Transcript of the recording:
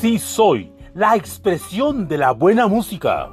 Sí soy la expresión de la buena música.